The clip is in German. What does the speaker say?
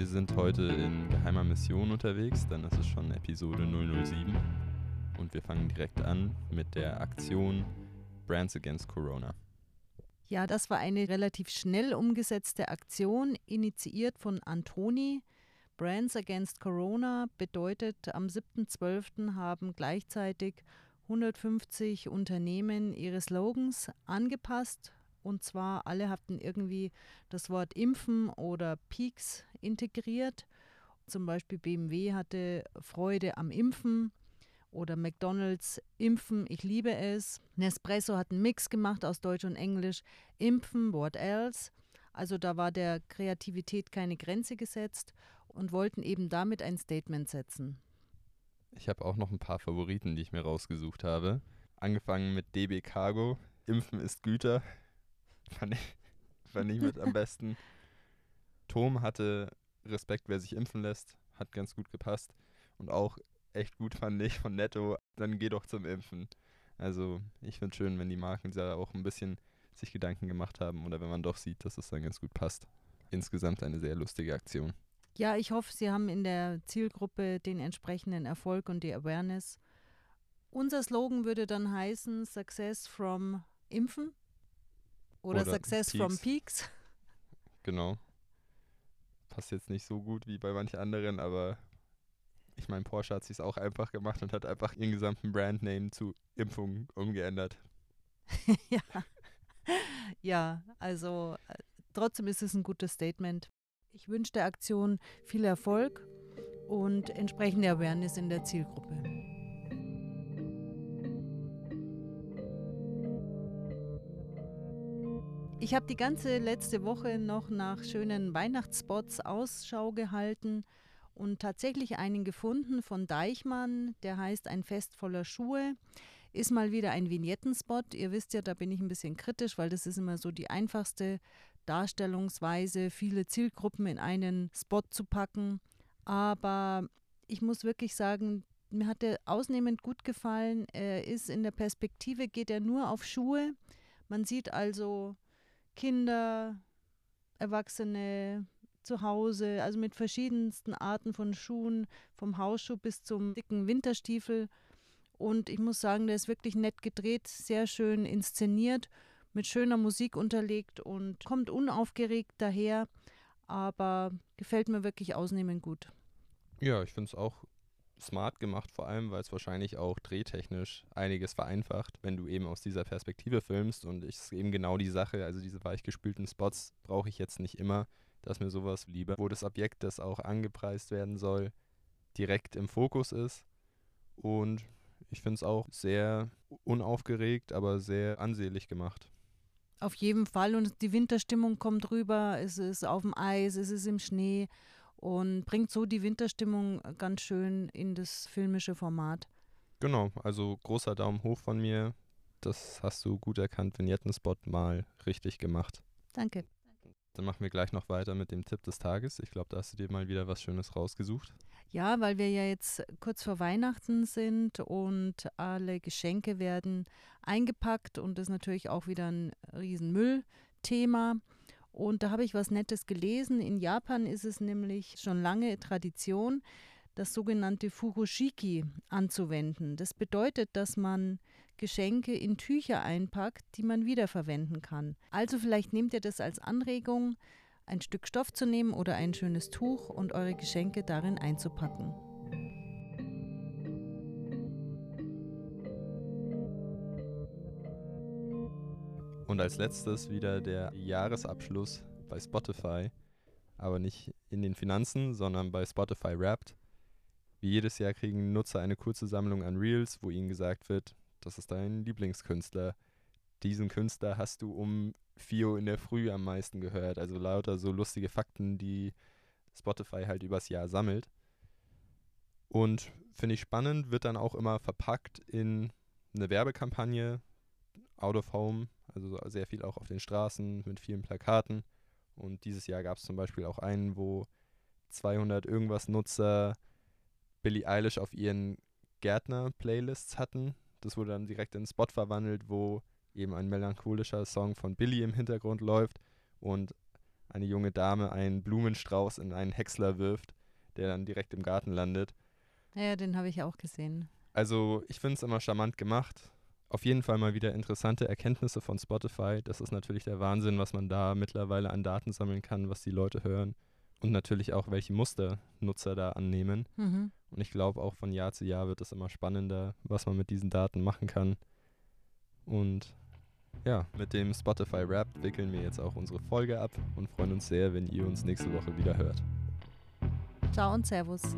Wir sind heute in geheimer Mission unterwegs, dann ist es schon Episode 007 und wir fangen direkt an mit der Aktion Brands Against Corona. Ja, das war eine relativ schnell umgesetzte Aktion, initiiert von Antoni. Brands Against Corona bedeutet, am 7.12. haben gleichzeitig 150 Unternehmen ihre Slogans angepasst. Und zwar alle hatten irgendwie das Wort Impfen oder Peaks integriert. Zum Beispiel BMW hatte Freude am Impfen oder McDonald's Impfen, ich liebe es. Nespresso hat einen Mix gemacht aus Deutsch und Englisch. Impfen, what else? Also da war der Kreativität keine Grenze gesetzt und wollten eben damit ein Statement setzen. Ich habe auch noch ein paar Favoriten, die ich mir rausgesucht habe. Angefangen mit DB Cargo. Impfen ist Güter. Fand ich, fand ich mit am besten. Tom hatte Respekt, wer sich impfen lässt. Hat ganz gut gepasst. Und auch echt gut fand ich von Netto. Dann geh doch zum Impfen. Also ich finde es schön, wenn die Marken da auch ein bisschen sich Gedanken gemacht haben oder wenn man doch sieht, dass es dann ganz gut passt. Insgesamt eine sehr lustige Aktion. Ja, ich hoffe, Sie haben in der Zielgruppe den entsprechenden Erfolg und die Awareness. Unser Slogan würde dann heißen Success from Impfen oder, oder Success Peaks. from Peaks. Genau. Passt jetzt nicht so gut wie bei manchen anderen, aber ich meine, Porsche hat sich auch einfach gemacht und hat einfach ihren gesamten Brandname zu Impfung umgeändert. ja. ja, also äh, trotzdem ist es ein gutes Statement. Ich wünsche der Aktion viel Erfolg und entsprechende Awareness in der Zielgruppe. Ich habe die ganze letzte Woche noch nach schönen Weihnachtsspots Ausschau gehalten und tatsächlich einen gefunden von Deichmann, der heißt Ein Fest voller Schuhe. Ist mal wieder ein Vignettenspot. Ihr wisst ja, da bin ich ein bisschen kritisch, weil das ist immer so die einfachste Darstellungsweise, viele Zielgruppen in einen Spot zu packen. Aber ich muss wirklich sagen, mir hat der ausnehmend gut gefallen. Er ist in der Perspektive, geht er nur auf Schuhe. Man sieht also Kinder, Erwachsene, zu Hause, also mit verschiedensten Arten von Schuhen, vom Hausschuh bis zum dicken Winterstiefel. Und ich muss sagen, der ist wirklich nett gedreht, sehr schön inszeniert, mit schöner Musik unterlegt und kommt unaufgeregt daher, aber gefällt mir wirklich ausnehmend gut. Ja, ich finde es auch smart gemacht, vor allem, weil es wahrscheinlich auch drehtechnisch einiges vereinfacht, wenn du eben aus dieser Perspektive filmst. Und ich ist eben genau die Sache, also diese weichgespülten Spots brauche ich jetzt nicht immer dass mir sowas lieber, wo das Objekt, das auch angepreist werden soll, direkt im Fokus ist. Und ich finde es auch sehr unaufgeregt, aber sehr ansehlich gemacht. Auf jeden Fall. Und die Winterstimmung kommt rüber. Es ist auf dem Eis, es ist im Schnee und bringt so die Winterstimmung ganz schön in das filmische Format. Genau, also großer Daumen hoch von mir. Das hast du gut erkannt, Vignetten-Spot mal richtig gemacht. Danke. Dann machen wir gleich noch weiter mit dem Tipp des Tages. Ich glaube, da hast du dir mal wieder was Schönes rausgesucht. Ja, weil wir ja jetzt kurz vor Weihnachten sind und alle Geschenke werden eingepackt und das ist natürlich auch wieder ein Riesenmüllthema. Und da habe ich was Nettes gelesen. In Japan ist es nämlich schon lange Tradition, das sogenannte Furoshiki anzuwenden. Das bedeutet, dass man Geschenke in Tücher einpackt, die man wiederverwenden kann. Also vielleicht nehmt ihr das als Anregung, ein Stück Stoff zu nehmen oder ein schönes Tuch und eure Geschenke darin einzupacken. Und als letztes wieder der Jahresabschluss bei Spotify, aber nicht in den Finanzen, sondern bei Spotify Wrapped. Wie jedes Jahr kriegen Nutzer eine kurze Sammlung an Reels, wo ihnen gesagt wird, das ist dein Lieblingskünstler. Diesen Künstler hast du um 4 Uhr in der Früh am meisten gehört. Also lauter so lustige Fakten, die Spotify halt übers Jahr sammelt. Und finde ich spannend, wird dann auch immer verpackt in eine Werbekampagne, out of home, also sehr viel auch auf den Straßen mit vielen Plakaten. Und dieses Jahr gab es zum Beispiel auch einen, wo 200 irgendwas Nutzer Billie Eilish auf ihren Gärtner-Playlists hatten. Das wurde dann direkt in einen Spot verwandelt, wo eben ein melancholischer Song von Billie im Hintergrund läuft und eine junge Dame einen Blumenstrauß in einen Häcksler wirft, der dann direkt im Garten landet. Ja, den habe ich auch gesehen. Also ich finde es immer charmant gemacht. Auf jeden Fall mal wieder interessante Erkenntnisse von Spotify. Das ist natürlich der Wahnsinn, was man da mittlerweile an Daten sammeln kann, was die Leute hören. Und natürlich auch, welche Muster Nutzer da annehmen. Mhm. Und ich glaube, auch von Jahr zu Jahr wird es immer spannender, was man mit diesen Daten machen kann. Und ja, mit dem Spotify Rap wickeln wir jetzt auch unsere Folge ab und freuen uns sehr, wenn ihr uns nächste Woche wieder hört. Ciao und Servus.